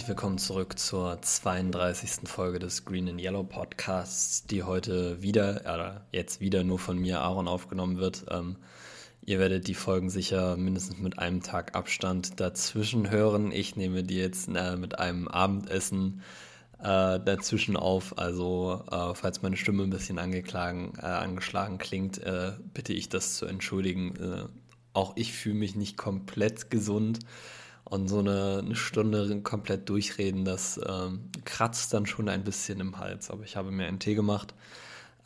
Herzlich willkommen zurück zur 32. Folge des Green and Yellow Podcasts, die heute wieder, oder jetzt wieder nur von mir, Aaron, aufgenommen wird. Ähm, ihr werdet die Folgen sicher mindestens mit einem Tag Abstand dazwischen hören. Ich nehme die jetzt äh, mit einem Abendessen äh, dazwischen auf. Also, äh, falls meine Stimme ein bisschen angeschlagen, äh, angeschlagen klingt, äh, bitte ich das zu entschuldigen. Äh, auch ich fühle mich nicht komplett gesund. Und so eine, eine Stunde komplett durchreden, das ähm, kratzt dann schon ein bisschen im Hals. Aber ich habe mir einen Tee gemacht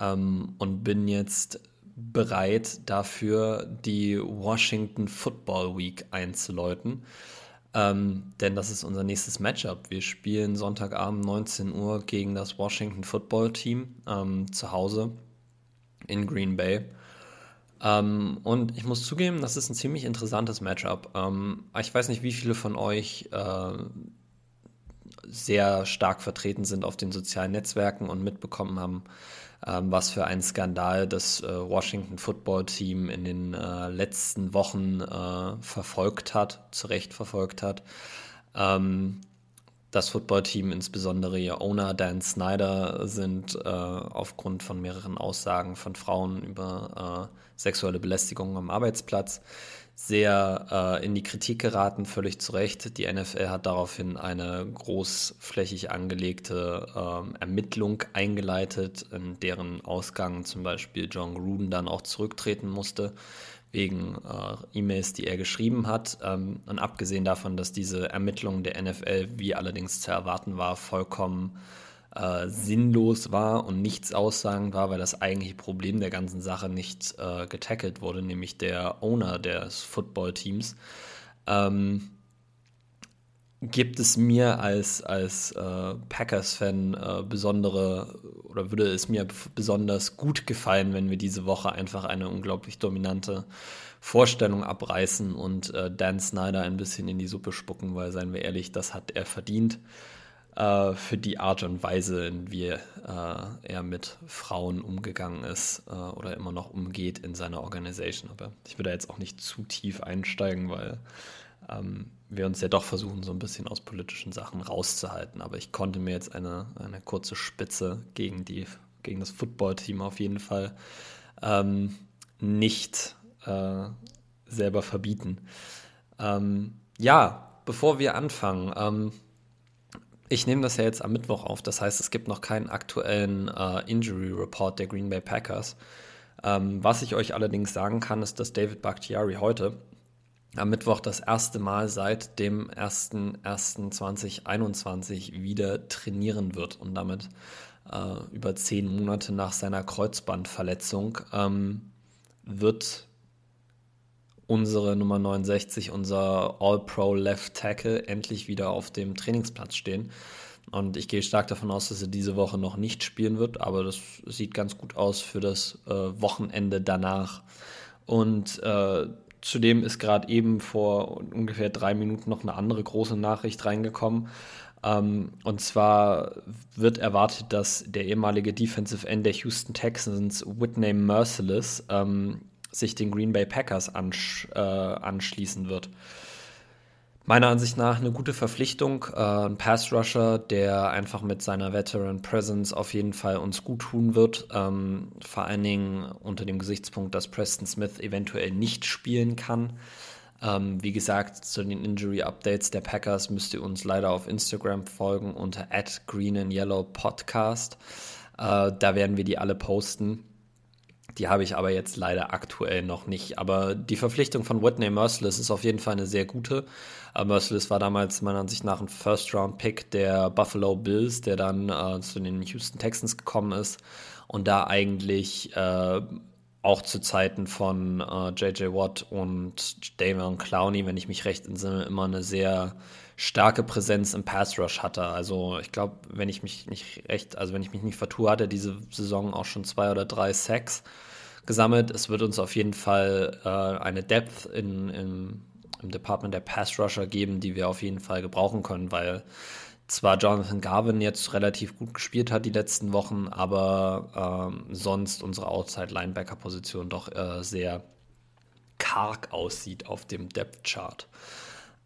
ähm, und bin jetzt bereit dafür, die Washington Football Week einzuläuten. Ähm, denn das ist unser nächstes Matchup. Wir spielen Sonntagabend 19 Uhr gegen das Washington Football Team ähm, zu Hause in Green Bay. Ähm, und ich muss zugeben, das ist ein ziemlich interessantes Matchup. Ähm, ich weiß nicht, wie viele von euch äh, sehr stark vertreten sind auf den sozialen Netzwerken und mitbekommen haben, ähm, was für ein Skandal das äh, Washington Football Team in den äh, letzten Wochen äh, verfolgt hat, zu Recht verfolgt hat. Ähm, das Footballteam, insbesondere ihr Owner Dan Snyder, sind äh, aufgrund von mehreren Aussagen von Frauen über äh, sexuelle Belästigung am Arbeitsplatz sehr äh, in die Kritik geraten, völlig zu Recht. Die NFL hat daraufhin eine großflächig angelegte ähm, Ermittlung eingeleitet, in deren Ausgang zum Beispiel John Gruden dann auch zurücktreten musste wegen äh, E-Mails, die er geschrieben hat. Ähm, und abgesehen davon, dass diese Ermittlung der NFL, wie allerdings zu erwarten war, vollkommen äh, sinnlos war und nichts aussagend war, weil das eigentliche Problem der ganzen Sache nicht äh, getackelt wurde, nämlich der Owner des Footballteams. Ähm, gibt es mir als, als äh, Packers-Fan äh, besondere oder würde es mir besonders gut gefallen, wenn wir diese Woche einfach eine unglaublich dominante Vorstellung abreißen und äh, Dan Snyder ein bisschen in die Suppe spucken, weil, seien wir ehrlich, das hat er verdient äh, für die Art und Weise, in wie äh, er mit Frauen umgegangen ist äh, oder immer noch umgeht in seiner Organisation. Aber ich würde jetzt auch nicht zu tief einsteigen, weil ähm, wir uns ja doch versuchen, so ein bisschen aus politischen Sachen rauszuhalten. Aber ich konnte mir jetzt eine, eine kurze Spitze gegen, die, gegen das Footballteam auf jeden Fall ähm, nicht äh, selber verbieten. Ähm, ja, bevor wir anfangen, ähm, ich nehme das ja jetzt am Mittwoch auf, das heißt, es gibt noch keinen aktuellen äh, Injury Report der Green Bay Packers. Ähm, was ich euch allerdings sagen kann, ist, dass David Bakhtiari heute am Mittwoch das erste Mal seit dem 01.01.2021 wieder trainieren wird und damit äh, über zehn Monate nach seiner Kreuzbandverletzung ähm, wird unsere Nummer 69, unser All-Pro Left Tackle, endlich wieder auf dem Trainingsplatz stehen. Und ich gehe stark davon aus, dass er diese Woche noch nicht spielen wird, aber das sieht ganz gut aus für das äh, Wochenende danach. Und äh, Zudem ist gerade eben vor ungefähr drei Minuten noch eine andere große Nachricht reingekommen. Ähm, und zwar wird erwartet, dass der ehemalige Defensive End der Houston Texans, Whitney Merciless, ähm, sich den Green Bay Packers ansch äh, anschließen wird meiner Ansicht nach eine gute Verpflichtung. Äh, ein Pass-Rusher, der einfach mit seiner Veteran Presence auf jeden Fall uns gut tun wird. Ähm, vor allen Dingen unter dem Gesichtspunkt, dass Preston Smith eventuell nicht spielen kann. Ähm, wie gesagt, zu den Injury Updates der Packers müsst ihr uns leider auf Instagram folgen unter @greenandYellowPodcast. Äh, da werden wir die alle posten. Die habe ich aber jetzt leider aktuell noch nicht. Aber die Verpflichtung von Whitney Merciless ist auf jeden Fall eine sehr gute. Aber Merciless war damals meiner Ansicht nach ein First-Round-Pick der Buffalo Bills, der dann äh, zu den Houston Texans gekommen ist und da eigentlich äh, auch zu Zeiten von äh, J.J. Watt und Davion Clowney, wenn ich mich recht entsinne, immer eine sehr starke Präsenz im Pass Rush hatte. Also ich glaube, wenn ich mich nicht recht, also wenn ich mich nicht vertue, hat er diese Saison auch schon zwei oder drei Sacks gesammelt. Es wird uns auf jeden Fall äh, eine Depth in, in, im Department der Pass Rusher geben, die wir auf jeden Fall gebrauchen können, weil zwar Jonathan Garvin jetzt relativ gut gespielt hat die letzten Wochen, aber ähm, sonst unsere Outside-Linebacker-Position doch äh, sehr karg aussieht auf dem Depth-Chart.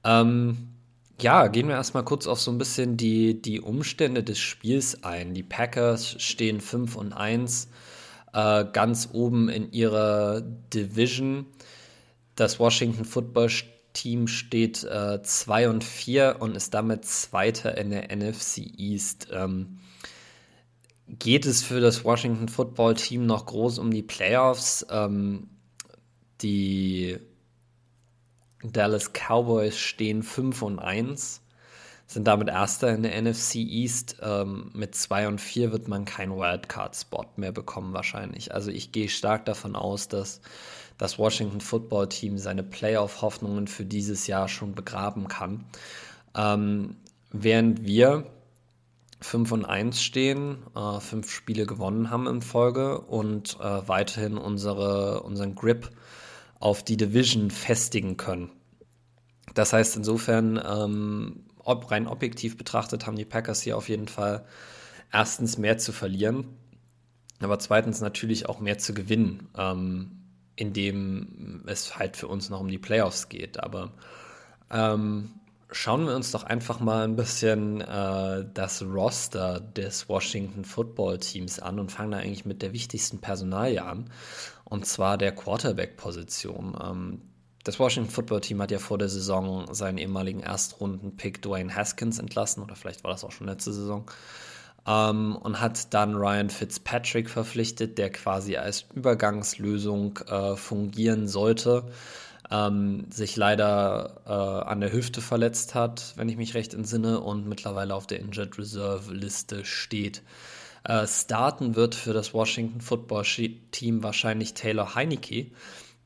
Ähm, Ja, gehen wir erstmal kurz auf so ein bisschen die, die Umstände des Spiels ein. Die Packers stehen 5 und 1 äh, ganz oben in ihrer Division. Das Washington Football Team steht äh, 2 und 4 und ist damit Zweiter in der NFC East. Ähm, geht es für das Washington Football Team noch groß um die Playoffs? Ähm, die Dallas Cowboys stehen 5 und 1, sind damit Erster in der NFC East. Ähm, mit 2 und 4 wird man keinen Wildcard-Spot mehr bekommen wahrscheinlich. Also ich gehe stark davon aus, dass das Washington Football Team seine Playoff-Hoffnungen für dieses Jahr schon begraben kann. Ähm, während wir 5 und 1 stehen, äh, fünf Spiele gewonnen haben in Folge und äh, weiterhin unsere, unseren Grip auf die Division festigen können. Das heißt insofern, ähm, ob rein objektiv betrachtet, haben die Packers hier auf jeden Fall erstens mehr zu verlieren, aber zweitens natürlich auch mehr zu gewinnen, ähm, indem es halt für uns noch um die Playoffs geht. Aber ähm, schauen wir uns doch einfach mal ein bisschen äh, das Roster des Washington Football Teams an und fangen da eigentlich mit der wichtigsten Personalie an, und zwar der Quarterback-Position. Ähm, das Washington Football Team hat ja vor der Saison seinen ehemaligen Erstrunden-Pick Dwayne Haskins entlassen, oder vielleicht war das auch schon letzte Saison, ähm, und hat dann Ryan Fitzpatrick verpflichtet, der quasi als Übergangslösung äh, fungieren sollte ähm, sich leider äh, an der Hüfte verletzt hat, wenn ich mich recht entsinne, und mittlerweile auf der Injured Reserve Liste steht. Äh, starten wird für das Washington Football Team wahrscheinlich Taylor Heineke,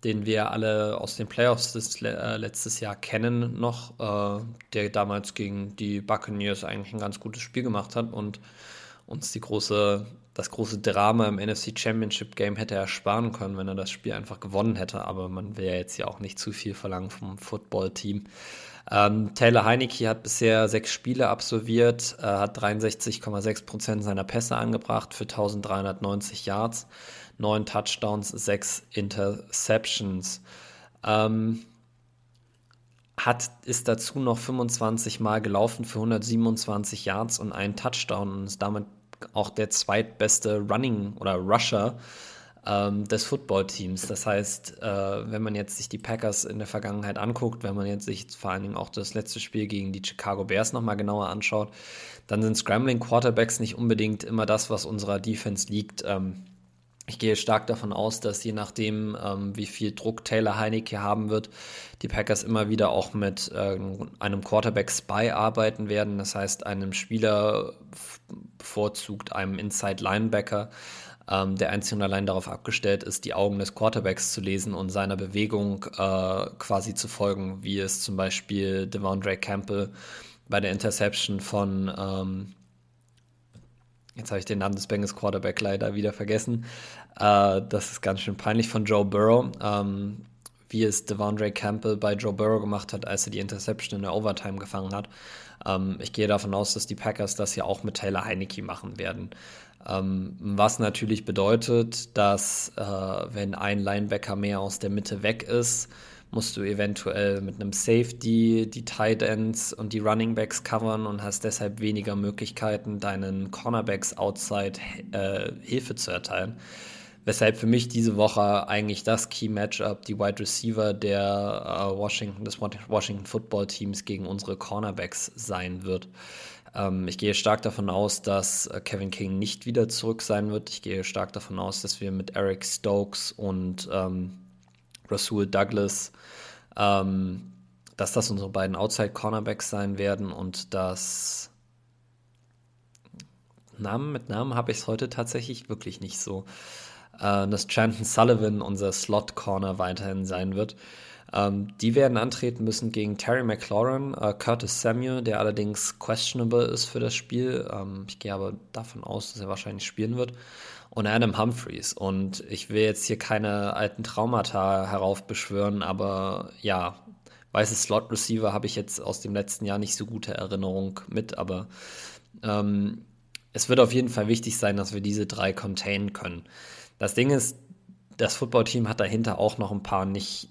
den wir alle aus den Playoffs des, äh, letztes Jahr kennen noch, äh, der damals gegen die Buccaneers eigentlich ein ganz gutes Spiel gemacht hat und uns die große das große Drama im NFC Championship Game hätte er sparen können, wenn er das Spiel einfach gewonnen hätte. Aber man will ja jetzt ja auch nicht zu viel verlangen vom Football-Team. Ähm, Taylor Heineke hat bisher sechs Spiele absolviert, äh, hat 63,6 Prozent seiner Pässe angebracht für 1390 Yards, neun Touchdowns, sechs Interceptions. Ähm, hat, ist dazu noch 25 Mal gelaufen für 127 Yards und einen Touchdown und ist damit auch der zweitbeste Running oder Rusher ähm, des Footballteams. Das heißt, äh, wenn man jetzt sich die Packers in der Vergangenheit anguckt, wenn man jetzt sich vor allen Dingen auch das letzte Spiel gegen die Chicago Bears nochmal genauer anschaut, dann sind Scrambling Quarterbacks nicht unbedingt immer das, was unserer Defense liegt. Ähm, ich gehe stark davon aus, dass je nachdem, ähm, wie viel Druck Taylor Heineke haben wird, die Packers immer wieder auch mit äh, einem Quarterback-Spy arbeiten werden. Das heißt, einem Spieler bevorzugt einem Inside-Linebacker, ähm, der einzig und allein darauf abgestellt ist, die Augen des Quarterbacks zu lesen und seiner Bewegung äh, quasi zu folgen, wie es zum Beispiel Devondre Campbell bei der Interception von ähm, Jetzt habe ich den Namen des Bengals Quarterback leider wieder vergessen. Äh, das ist ganz schön peinlich von Joe Burrow. Ähm, wie es Devondre Campbell bei Joe Burrow gemacht hat, als er die Interception in der Overtime gefangen hat. Ähm, ich gehe davon aus, dass die Packers das ja auch mit Taylor Heineke machen werden. Ähm, was natürlich bedeutet, dass äh, wenn ein Linebacker mehr aus der Mitte weg ist, musst du eventuell mit einem Safety die Tight Ends und die Running Backs covern und hast deshalb weniger Möglichkeiten, deinen Cornerbacks outside äh, Hilfe zu erteilen. Weshalb für mich diese Woche eigentlich das Key Matchup, die Wide Receiver der äh, Washington, des Washington Football Teams gegen unsere Cornerbacks sein wird. Ähm, ich gehe stark davon aus, dass äh, Kevin King nicht wieder zurück sein wird. Ich gehe stark davon aus, dass wir mit Eric Stokes und ähm, Rasul Douglas, ähm, dass das unsere beiden Outside-Cornerbacks sein werden und dass Namen mit Namen habe ich es heute tatsächlich wirklich nicht so. Äh, dass Chanton Sullivan unser Slot-Corner weiterhin sein wird. Ähm, die werden antreten müssen gegen Terry McLaurin, äh, Curtis Samuel, der allerdings questionable ist für das Spiel. Ähm, ich gehe aber davon aus, dass er wahrscheinlich spielen wird und Adam Humphreys. Und ich will jetzt hier keine alten Traumata heraufbeschwören, aber ja, weiße Slot Receiver habe ich jetzt aus dem letzten Jahr nicht so gute Erinnerung mit, aber ähm, es wird auf jeden Fall wichtig sein, dass wir diese drei containen können. Das Ding ist, das Footballteam hat dahinter auch noch ein paar nicht,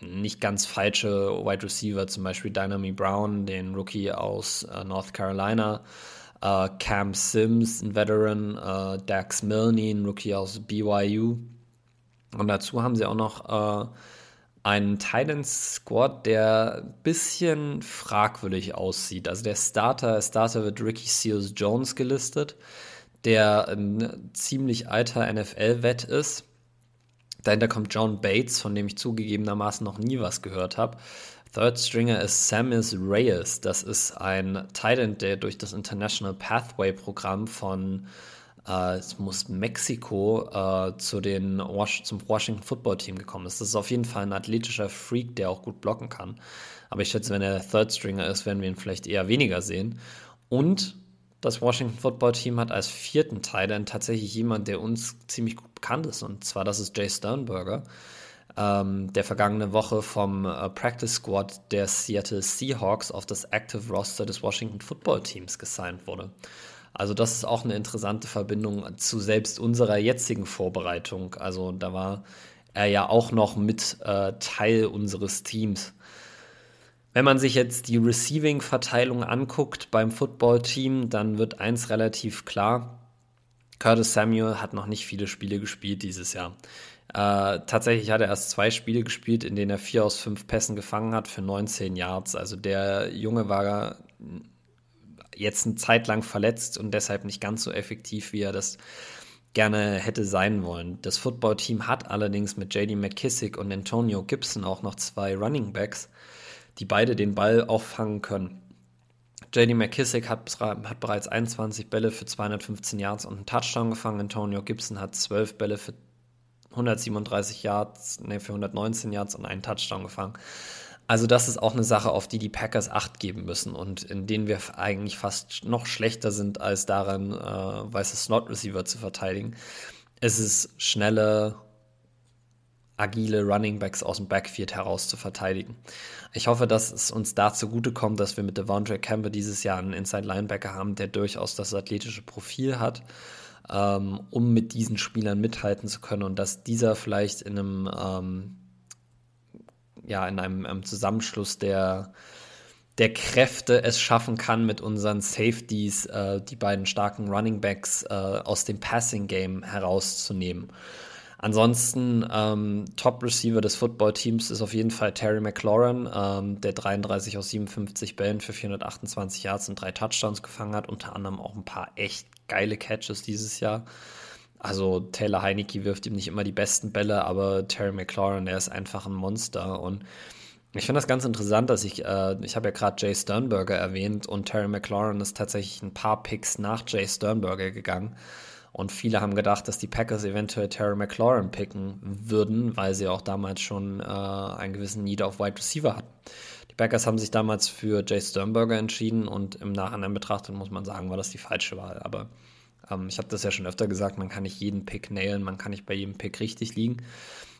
nicht ganz falsche Wide Receiver, zum Beispiel Dynamy Brown, den Rookie aus äh, North Carolina, äh, Cam Sims, ein Veteran, äh, Dax Milne, ein Rookie aus BYU. Und dazu haben sie auch noch äh, einen Titan Squad, der ein bisschen fragwürdig aussieht. Also der Starter, Starter wird Ricky Seals Jones gelistet, der ein ziemlich alter NFL-Vet ist Dahinter kommt John Bates, von dem ich zugegebenermaßen noch nie was gehört habe. Third Stringer ist Samus Reyes. Das ist ein Talent, der durch das International Pathway Programm von äh, es muss Mexiko äh, zu den Was zum Washington Football Team gekommen ist. Das ist auf jeden Fall ein athletischer Freak, der auch gut blocken kann. Aber ich schätze, wenn er Third Stringer ist, werden wir ihn vielleicht eher weniger sehen. Und das Washington Football Team hat als vierten Teil tatsächlich jemand, der uns ziemlich gut bekannt ist. Und zwar, das ist Jay Sternberger, ähm, der vergangene Woche vom äh, Practice Squad der Seattle Seahawks auf das Active Roster des Washington Football Teams gesigned wurde. Also das ist auch eine interessante Verbindung zu selbst unserer jetzigen Vorbereitung. Also da war er ja auch noch mit äh, Teil unseres Teams. Wenn man sich jetzt die Receiving-Verteilung anguckt beim Football-Team, dann wird eins relativ klar. Curtis Samuel hat noch nicht viele Spiele gespielt dieses Jahr. Äh, tatsächlich hat er erst zwei Spiele gespielt, in denen er vier aus fünf Pässen gefangen hat für 19 Yards. Also der Junge war jetzt eine Zeit lang verletzt und deshalb nicht ganz so effektiv, wie er das gerne hätte sein wollen. Das Football-Team hat allerdings mit JD McKissick und Antonio Gibson auch noch zwei Running Backs, die beide den Ball auffangen können. JD McKissick hat, hat, bereits 21 Bälle für 215 Yards und einen Touchdown gefangen. Antonio Gibson hat 12 Bälle für 137 Yards, nee, für 119 Yards und einen Touchdown gefangen. Also das ist auch eine Sache, auf die die Packers Acht geben müssen und in denen wir eigentlich fast noch schlechter sind als daran, äh, weiße Slot-Receiver zu verteidigen. Es ist schnelle, agile Running Backs aus dem Backfield heraus zu verteidigen. Ich hoffe, dass es uns da zugutekommt, dass wir mit Devondre Campbell dieses Jahr einen Inside Linebacker haben, der durchaus das athletische Profil hat, ähm, um mit diesen Spielern mithalten zu können und dass dieser vielleicht in einem, ähm, ja, in einem, einem Zusammenschluss der der Kräfte es schaffen kann, mit unseren Safeties äh, die beiden starken Running Backs äh, aus dem Passing Game herauszunehmen. Ansonsten ähm, Top-Receiver des Football-Teams ist auf jeden Fall Terry McLaurin, ähm, der 33 aus 57 Bällen für 428 Yards und drei Touchdowns gefangen hat, unter anderem auch ein paar echt geile Catches dieses Jahr. Also Taylor Heineke wirft ihm nicht immer die besten Bälle, aber Terry McLaurin, der ist einfach ein Monster und ich finde das ganz interessant, dass ich, äh, ich habe ja gerade Jay Sternberger erwähnt und Terry McLaurin ist tatsächlich ein paar Picks nach Jay Sternberger gegangen. Und viele haben gedacht, dass die Packers eventuell Terry McLaurin picken würden, weil sie auch damals schon äh, einen gewissen Need auf Wide Receiver hatten. Die Packers haben sich damals für Jay Sternberger entschieden und im Nachhinein betrachtet muss man sagen, war das die falsche Wahl. Aber ähm, ich habe das ja schon öfter gesagt, man kann nicht jeden Pick nailen, man kann nicht bei jedem Pick richtig liegen.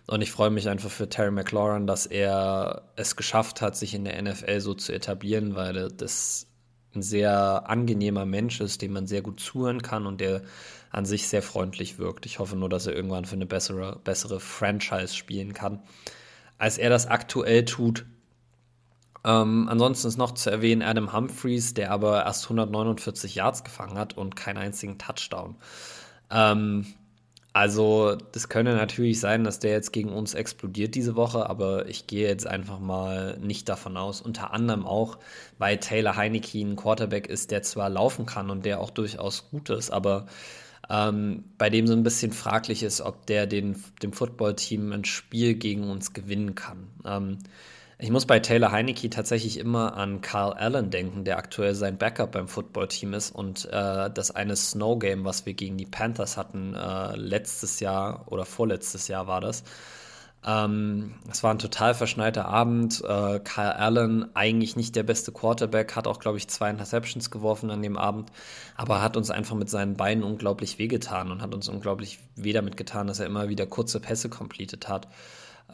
Und ich freue mich einfach für Terry McLaurin, dass er es geschafft hat, sich in der NFL so zu etablieren, weil das ein sehr angenehmer Mensch ist, dem man sehr gut zuhören kann und der an sich sehr freundlich wirkt. Ich hoffe nur, dass er irgendwann für eine bessere, bessere Franchise spielen kann, als er das aktuell tut. Ähm, ansonsten ist noch zu erwähnen Adam Humphreys, der aber erst 149 Yards gefangen hat und keinen einzigen Touchdown. Ähm, also, das könnte natürlich sein, dass der jetzt gegen uns explodiert diese Woche, aber ich gehe jetzt einfach mal nicht davon aus. Unter anderem auch, weil Taylor Heineke ein Quarterback ist, der zwar laufen kann und der auch durchaus gut ist, aber ähm, bei dem so ein bisschen fraglich ist, ob der den, dem Footballteam ein Spiel gegen uns gewinnen kann. Ähm, ich muss bei Taylor Heineke tatsächlich immer an Carl Allen denken, der aktuell sein Backup beim Footballteam ist und äh, das eine Snow Game, was wir gegen die Panthers hatten, äh, letztes Jahr oder vorletztes Jahr war das. Ähm, es war ein total verschneiter Abend. Äh, Kyle Allen, eigentlich nicht der beste Quarterback, hat auch, glaube ich, zwei Interceptions geworfen an dem Abend, aber hat uns einfach mit seinen Beinen unglaublich wehgetan und hat uns unglaublich weh damit getan, dass er immer wieder kurze Pässe completed hat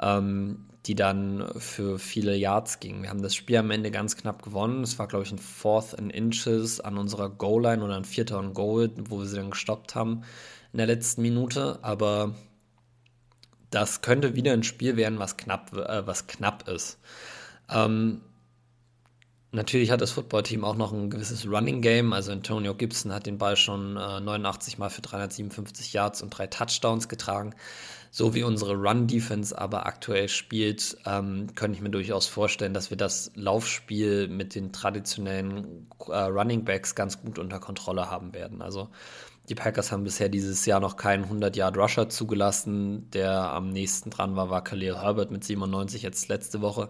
ähm, die dann für viele Yards gingen. Wir haben das Spiel am Ende ganz knapp gewonnen. Es war, glaube ich, ein Fourth in Inches an unserer Goal-Line oder ein Vierter und Goal, wo wir sie dann gestoppt haben in der letzten Minute. Aber das könnte wieder ein Spiel werden, was knapp, äh, was knapp ist. Ähm, natürlich hat das Footballteam auch noch ein gewisses Running Game. Also Antonio Gibson hat den Ball schon äh, 89 Mal für 357 Yards und drei Touchdowns getragen. So wie unsere Run-Defense aber aktuell spielt, ähm, könnte ich mir durchaus vorstellen, dass wir das Laufspiel mit den traditionellen äh, Running Backs ganz gut unter Kontrolle haben werden. Also die Packers haben bisher dieses Jahr noch keinen 100-Yard-Rusher zugelassen. Der am nächsten dran war, war Khalil Herbert mit 97 jetzt letzte Woche.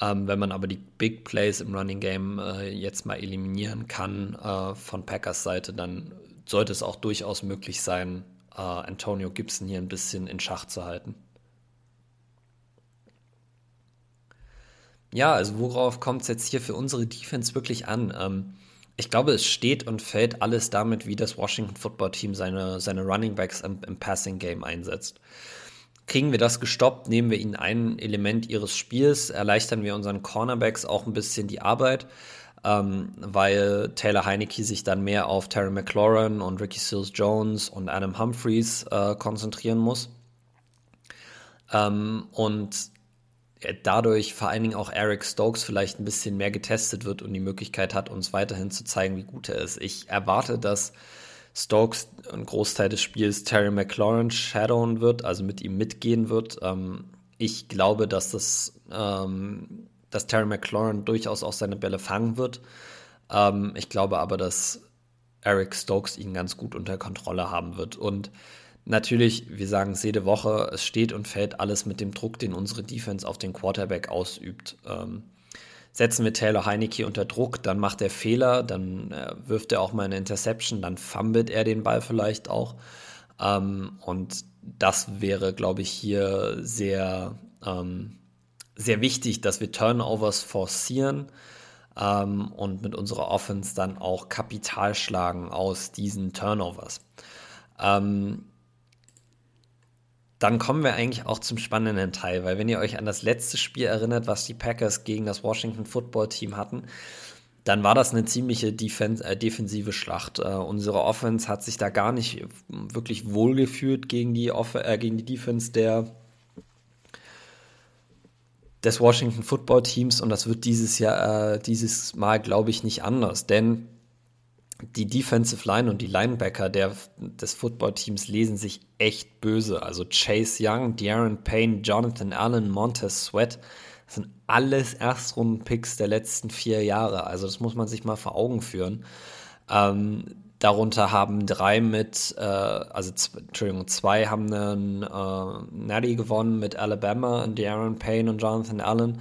Ähm, wenn man aber die Big Plays im Running Game äh, jetzt mal eliminieren kann äh, von Packers Seite, dann sollte es auch durchaus möglich sein, äh, Antonio Gibson hier ein bisschen in Schach zu halten. Ja, also worauf kommt es jetzt hier für unsere Defense wirklich an? Ähm, ich glaube, es steht und fällt alles damit, wie das Washington Football Team seine, seine Running Backs im, im Passing Game einsetzt. Kriegen wir das gestoppt, nehmen wir ihnen ein Element ihres Spiels, erleichtern wir unseren Cornerbacks auch ein bisschen die Arbeit, ähm, weil Taylor Heineke sich dann mehr auf Terry McLaurin und Ricky Seals Jones und Adam Humphreys äh, konzentrieren muss. Ähm, und dadurch vor allen Dingen auch Eric Stokes vielleicht ein bisschen mehr getestet wird und die Möglichkeit hat, uns weiterhin zu zeigen, wie gut er ist. Ich erwarte, dass Stokes einen Großteil des Spiels Terry McLaurin shadowen wird, also mit ihm mitgehen wird. Ähm, ich glaube, dass das, ähm, dass Terry McLaurin durchaus auch seine Bälle fangen wird. Ähm, ich glaube aber, dass Eric Stokes ihn ganz gut unter Kontrolle haben wird und Natürlich, wir sagen es jede Woche, es steht und fällt alles mit dem Druck, den unsere Defense auf den Quarterback ausübt. Ähm, setzen wir Taylor Heineke unter Druck, dann macht er Fehler, dann äh, wirft er auch mal eine Interception, dann fummelt er den Ball vielleicht auch. Ähm, und das wäre, glaube ich, hier sehr, ähm, sehr wichtig, dass wir Turnovers forcieren ähm, und mit unserer Offense dann auch Kapital schlagen aus diesen Turnovers. Ähm, dann kommen wir eigentlich auch zum spannenden Teil, weil wenn ihr euch an das letzte Spiel erinnert, was die Packers gegen das Washington Football Team hatten, dann war das eine ziemliche Defen äh, defensive Schlacht. Äh, unsere Offense hat sich da gar nicht wirklich wohlgefühlt gegen die, Off äh, gegen die Defense der, des Washington Football Teams und das wird dieses Jahr, äh, dieses Mal, glaube ich, nicht anders, denn die Defensive Line und die Linebacker der, des Footballteams lesen sich echt böse. Also Chase Young, De'Aaron Payne, Jonathan Allen, Montez Sweat, sind alles Erstrunden-Picks der letzten vier Jahre. Also das muss man sich mal vor Augen führen. Ähm, darunter haben drei mit, äh, also Entschuldigung, zwei haben einen äh, Natty gewonnen mit Alabama, De'Aaron Payne und Jonathan Allen.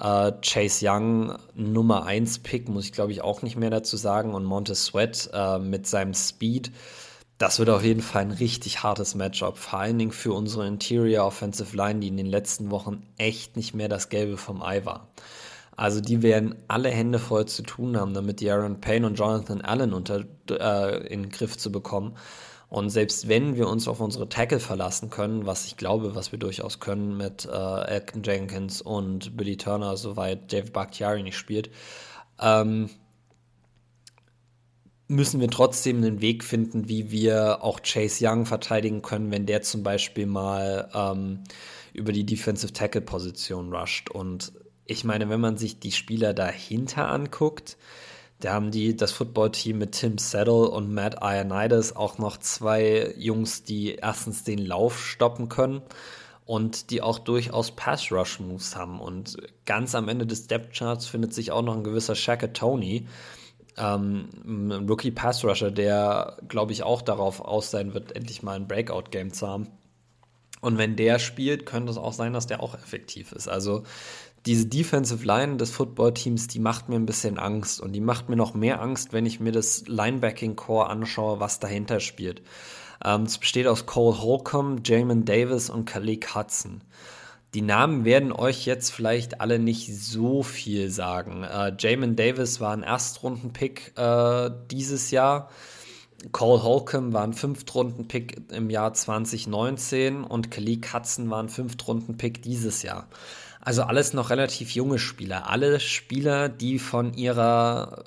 Äh, Chase Young, Nummer 1 Pick, muss ich glaube ich auch nicht mehr dazu sagen. Und Montez Sweat äh, mit seinem Speed. Das wird auf jeden Fall ein richtig hartes Matchup, vor allen Dingen für unsere Interior Offensive Line, die in den letzten Wochen echt nicht mehr das Gelbe vom Ei war. Also die werden alle Hände voll zu tun haben, damit die Aaron Payne und Jonathan Allen unter, äh, in den Griff zu bekommen. Und selbst wenn wir uns auf unsere Tackle verlassen können, was ich glaube, was wir durchaus können mit äh, Elton Jenkins und Billy Turner, soweit Dave Bakhtiari nicht spielt, ähm, müssen wir trotzdem einen Weg finden, wie wir auch Chase Young verteidigen können, wenn der zum Beispiel mal ähm, über die Defensive Tackle Position rusht. Und ich meine, wenn man sich die Spieler dahinter anguckt, da haben die das Footballteam mit Tim Saddle und Matt Ionides auch noch zwei Jungs, die erstens den Lauf stoppen können und die auch durchaus Pass-Rush-Moves haben. Und ganz am Ende des Depth-Charts findet sich auch noch ein gewisser Shaka Tony, ähm, ein Rookie-Pass-Rusher, der, glaube ich, auch darauf aus sein wird, endlich mal ein Breakout-Game zu haben. Und wenn der spielt, könnte es auch sein, dass der auch effektiv ist. Also diese Defensive Line des Footballteams, die macht mir ein bisschen Angst und die macht mir noch mehr Angst, wenn ich mir das Linebacking Core anschaue, was dahinter spielt. Ähm, es besteht aus Cole Holcomb, Jamin Davis und Khalid Hudson. Die Namen werden euch jetzt vielleicht alle nicht so viel sagen. Äh, Jamin Davis war ein Erstrunden-Pick äh, dieses Jahr. Cole Holcomb war ein Fünftrunden-Pick im Jahr 2019 und Khalid Hudson war ein Fünftrunden-Pick dieses Jahr. Also alles noch relativ junge Spieler. Alle Spieler, die von ihrer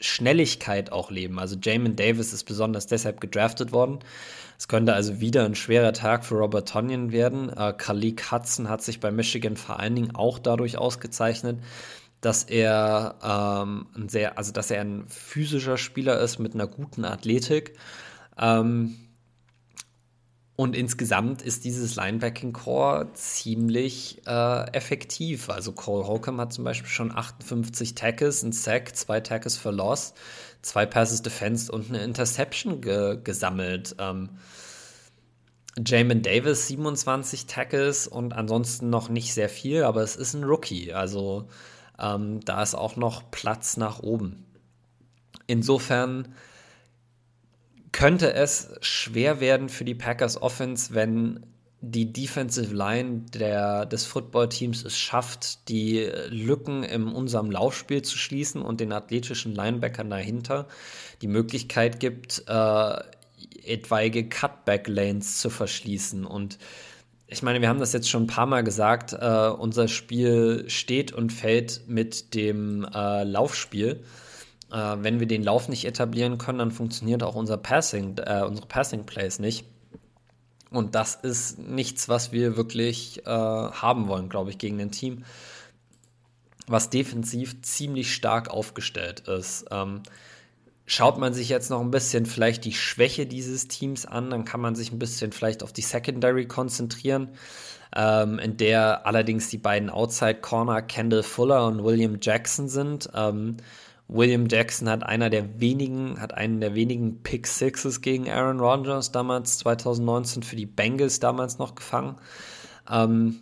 Schnelligkeit auch leben. Also Jamin Davis ist besonders deshalb gedraftet worden. Es könnte also wieder ein schwerer Tag für Robert Tonyan werden. Äh, Khalik Hudson hat sich bei Michigan vor allen Dingen auch dadurch ausgezeichnet, dass er ähm, ein sehr, also dass er ein physischer Spieler ist mit einer guten Athletik. Ähm, und insgesamt ist dieses Linebacking-Core ziemlich äh, effektiv. Also Cole Holcomb hat zum Beispiel schon 58 Tackles, ein Sack, zwei Tackles für Loss, zwei Passes defensed und eine Interception ge gesammelt. Ähm, Jamin Davis 27 Tackles und ansonsten noch nicht sehr viel, aber es ist ein Rookie. Also ähm, da ist auch noch Platz nach oben. Insofern könnte es schwer werden für die Packers Offense, wenn die Defensive Line der, des Footballteams es schafft, die Lücken in unserem Laufspiel zu schließen und den athletischen Linebackern dahinter die Möglichkeit gibt, äh, etwaige Cutback-Lanes zu verschließen. Und ich meine, wir haben das jetzt schon ein paar Mal gesagt, äh, unser Spiel steht und fällt mit dem äh, Laufspiel. Äh, wenn wir den Lauf nicht etablieren können, dann funktioniert auch unser Passing, äh, unsere Passing Plays nicht. Und das ist nichts, was wir wirklich äh, haben wollen, glaube ich, gegen ein Team, was defensiv ziemlich stark aufgestellt ist. Ähm, schaut man sich jetzt noch ein bisschen vielleicht die Schwäche dieses Teams an, dann kann man sich ein bisschen vielleicht auf die Secondary konzentrieren, ähm, in der allerdings die beiden Outside Corner Kendall Fuller und William Jackson sind. Ähm, William Jackson hat einer der wenigen, hat einen der wenigen Pick Sixes gegen Aaron Rodgers damals 2019 für die Bengals damals noch gefangen. Ähm,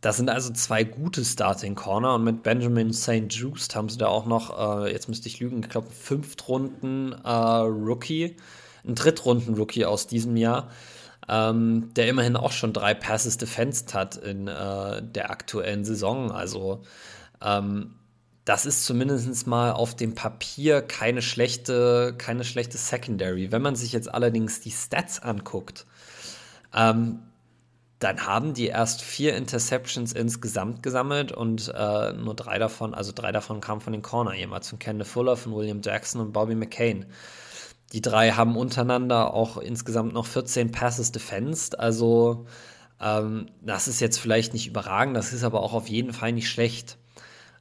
das sind also zwei gute Starting Corner und mit Benjamin St. Just haben sie da auch noch, äh, jetzt müsste ich lügen, ich glaube, Fünftrunden äh, Rookie, ein Drittrunden Rookie aus diesem Jahr, ähm, der immerhin auch schon drei Passes defensed hat in äh, der aktuellen Saison. Also ähm, das ist zumindest mal auf dem Papier keine schlechte, keine schlechte Secondary. Wenn man sich jetzt allerdings die Stats anguckt, ähm, dann haben die erst vier Interceptions insgesamt gesammelt und äh, nur drei davon, also drei davon kamen von den Corner, jemals von Kenneth Fuller, von William Jackson und Bobby McCain. Die drei haben untereinander auch insgesamt noch 14 Passes defensed, also ähm, das ist jetzt vielleicht nicht überragend, das ist aber auch auf jeden Fall nicht schlecht.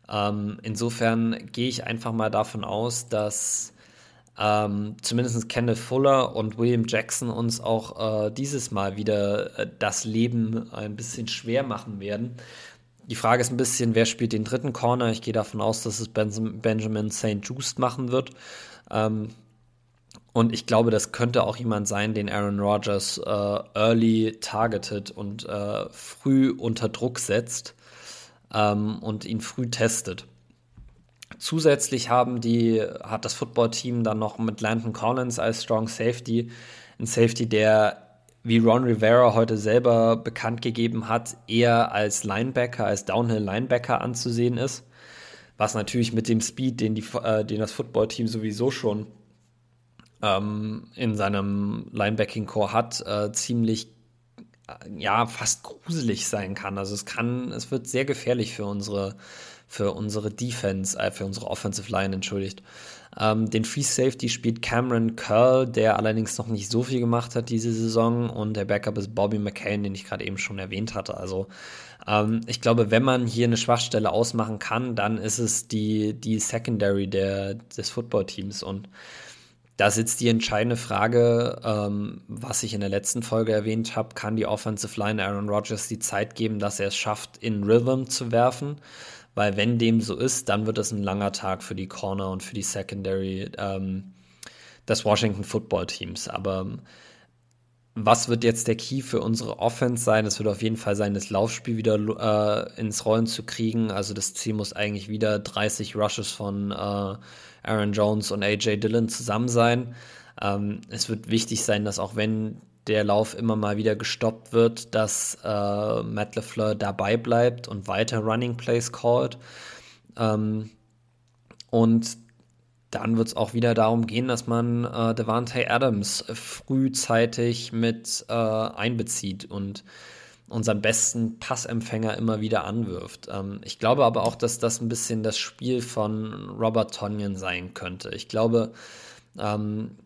Ähm, insofern gehe ich einfach mal davon aus, dass ähm, zumindest Kenneth Fuller und William Jackson uns auch äh, dieses Mal wieder äh, das Leben ein bisschen schwer machen werden. Die Frage ist ein bisschen, wer spielt den dritten Corner? Ich gehe davon aus, dass es ben Benjamin St. Just machen wird. Ähm, und ich glaube, das könnte auch jemand sein, den Aaron Rodgers äh, early targeted und äh, früh unter Druck setzt ähm, und ihn früh testet. Zusätzlich haben die, hat das Footballteam dann noch mit Landon Collins als Strong Safety, ein Safety, der, wie Ron Rivera heute selber bekannt gegeben hat, eher als Linebacker, als Downhill-Linebacker anzusehen ist. Was natürlich mit dem Speed, den, die, äh, den das Footballteam sowieso schon ähm, in seinem Linebacking-Core hat, äh, ziemlich ja fast gruselig sein kann. Also es kann, es wird sehr gefährlich für unsere für unsere Defense, äh, für unsere Offensive Line, entschuldigt. Ähm, den Free Safety spielt Cameron Curl, der allerdings noch nicht so viel gemacht hat diese Saison. Und der Backup ist Bobby McCain, den ich gerade eben schon erwähnt hatte. Also ähm, ich glaube, wenn man hier eine Schwachstelle ausmachen kann, dann ist es die, die Secondary der, des Footballteams. Und da ist jetzt die entscheidende Frage, ähm, was ich in der letzten Folge erwähnt habe, kann die Offensive Line Aaron Rodgers die Zeit geben, dass er es schafft, in Rhythm zu werfen? Weil wenn dem so ist, dann wird es ein langer Tag für die Corner und für die Secondary ähm, des Washington Football Teams. Aber ähm, was wird jetzt der Key für unsere Offense sein? Es wird auf jeden Fall sein, das Laufspiel wieder äh, ins Rollen zu kriegen. Also das Ziel muss eigentlich wieder 30 Rushes von äh, Aaron Jones und AJ Dillon zusammen sein. Ähm, es wird wichtig sein, dass auch wenn der Lauf immer mal wieder gestoppt wird, dass äh, Matt LeFleur dabei bleibt und weiter Running Plays callt. Ähm, und dann wird es auch wieder darum gehen, dass man äh, Devante Adams frühzeitig mit äh, einbezieht. Und unseren besten Passempfänger immer wieder anwirft. Ähm, ich glaube aber auch, dass das ein bisschen das Spiel von Robert Tonyan sein könnte. Ich glaube, ähm,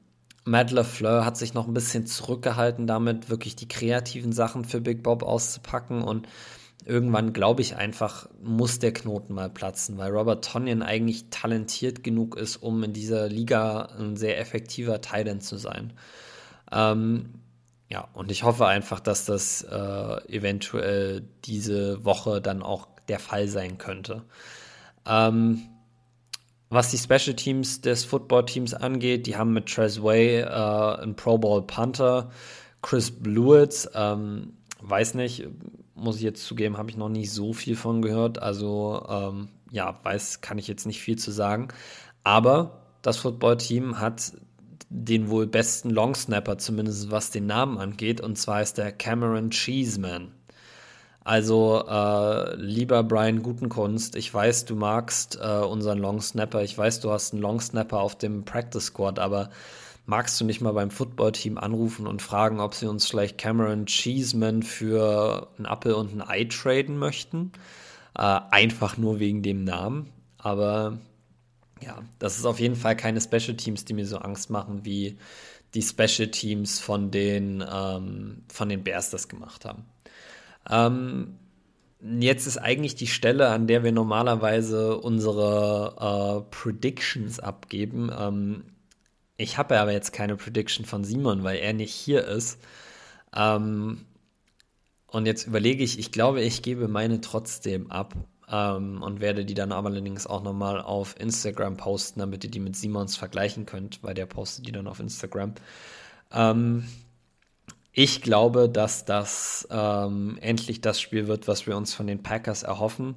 Matt LaFleur hat sich noch ein bisschen zurückgehalten damit, wirklich die kreativen Sachen für Big Bob auszupacken und irgendwann glaube ich einfach, muss der Knoten mal platzen, weil Robert Tonyan eigentlich talentiert genug ist, um in dieser Liga ein sehr effektiver Titan zu sein. Ähm, ja, und ich hoffe einfach, dass das äh, eventuell diese Woche dann auch der Fall sein könnte. Ähm, was die Special Teams des Football Teams angeht, die haben mit Trez Way äh, einen Pro Bowl Punter, Chris Blewitz, ähm, weiß nicht, muss ich jetzt zugeben, habe ich noch nicht so viel von gehört. Also ähm, ja, weiß, kann ich jetzt nicht viel zu sagen. Aber das Football-Team hat den wohl besten Longsnapper, zumindest was den Namen angeht, und zwar ist der Cameron Cheeseman. Also, äh, lieber Brian Gutenkunst, ich weiß, du magst äh, unseren Long Snapper. Ich weiß, du hast einen Long Snapper auf dem Practice Squad, aber magst du nicht mal beim Footballteam anrufen und fragen, ob sie uns vielleicht Cameron Cheeseman für einen Apple und ein Ei traden möchten? Äh, einfach nur wegen dem Namen. Aber ja, das ist auf jeden Fall keine Special Teams, die mir so Angst machen, wie die Special Teams von den, ähm, von den Bears das gemacht haben. Ähm, jetzt ist eigentlich die Stelle, an der wir normalerweise unsere äh, Predictions abgeben. Ähm, ich habe aber jetzt keine Prediction von Simon, weil er nicht hier ist. Ähm, und jetzt überlege ich, ich glaube, ich gebe meine trotzdem ab ähm, und werde die dann aber allerdings auch nochmal auf Instagram posten, damit ihr die mit Simons vergleichen könnt, weil der postet die dann auf Instagram. Ähm, ich glaube, dass das ähm, endlich das Spiel wird, was wir uns von den Packers erhoffen.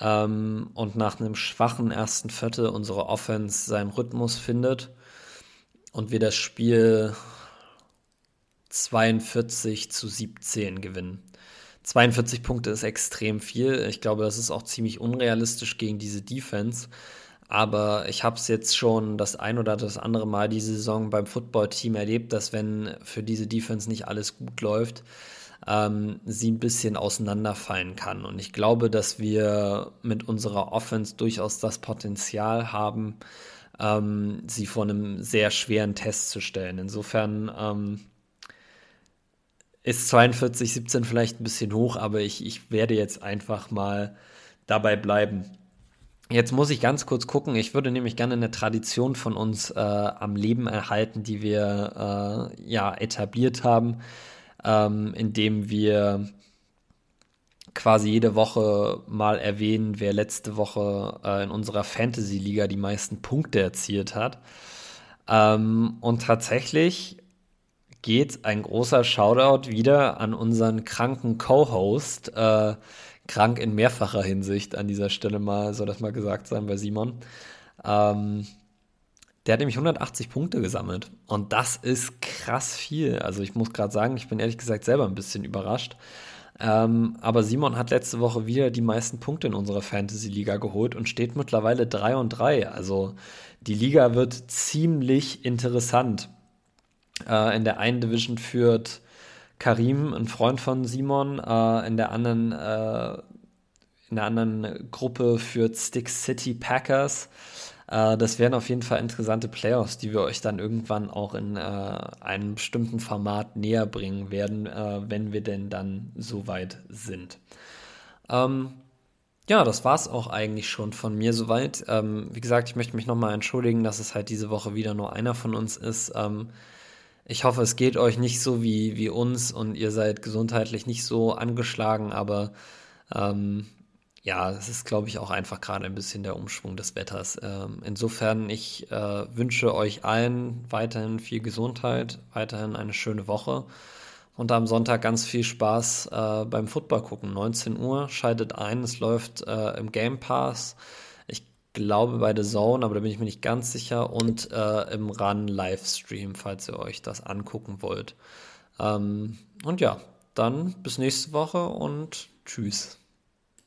Ähm, und nach einem schwachen ersten Viertel unsere Offense seinen Rhythmus findet und wir das Spiel 42 zu 17 gewinnen. 42 Punkte ist extrem viel. Ich glaube, das ist auch ziemlich unrealistisch gegen diese Defense. Aber ich habe es jetzt schon das ein oder das andere Mal diese Saison beim Football-Team erlebt, dass wenn für diese Defense nicht alles gut läuft, ähm, sie ein bisschen auseinanderfallen kann. Und ich glaube, dass wir mit unserer Offense durchaus das Potenzial haben, ähm, sie vor einem sehr schweren Test zu stellen. Insofern ähm, ist 42, 17 vielleicht ein bisschen hoch, aber ich, ich werde jetzt einfach mal dabei bleiben. Jetzt muss ich ganz kurz gucken. Ich würde nämlich gerne eine Tradition von uns äh, am Leben erhalten, die wir äh, ja etabliert haben, ähm, indem wir quasi jede Woche mal erwähnen, wer letzte Woche äh, in unserer Fantasy-Liga die meisten Punkte erzielt hat. Ähm, und tatsächlich geht ein großer Shoutout wieder an unseren kranken Co-Host, äh, krank in mehrfacher Hinsicht an dieser Stelle mal, soll das mal gesagt sein bei Simon. Ähm, der hat nämlich 180 Punkte gesammelt. Und das ist krass viel. Also ich muss gerade sagen, ich bin ehrlich gesagt selber ein bisschen überrascht. Ähm, aber Simon hat letzte Woche wieder die meisten Punkte in unserer Fantasy-Liga geholt und steht mittlerweile 3 und 3. Also die Liga wird ziemlich interessant. Äh, in der einen Division führt Karim, ein Freund von Simon, äh, in der anderen äh, in der anderen Gruppe führt Stick City Packers. Äh, das wären auf jeden Fall interessante Playoffs, die wir euch dann irgendwann auch in äh, einem bestimmten Format näher bringen werden, äh, wenn wir denn dann so weit sind. Ähm, ja, das war es auch eigentlich schon von mir soweit. Ähm, wie gesagt, ich möchte mich nochmal entschuldigen, dass es halt diese Woche wieder nur einer von uns ist. Ähm, ich hoffe, es geht euch nicht so wie, wie uns und ihr seid gesundheitlich nicht so angeschlagen, aber ähm, ja, es ist, glaube ich, auch einfach gerade ein bisschen der Umschwung des Wetters. Ähm, insofern, ich äh, wünsche euch allen weiterhin viel Gesundheit, weiterhin eine schöne Woche und am Sonntag ganz viel Spaß äh, beim Football gucken. 19 Uhr schaltet ein, es läuft äh, im Game Pass glaube bei The Zone, aber da bin ich mir nicht ganz sicher. Und äh, im Run Livestream, falls ihr euch das angucken wollt. Ähm, und ja, dann bis nächste Woche und tschüss.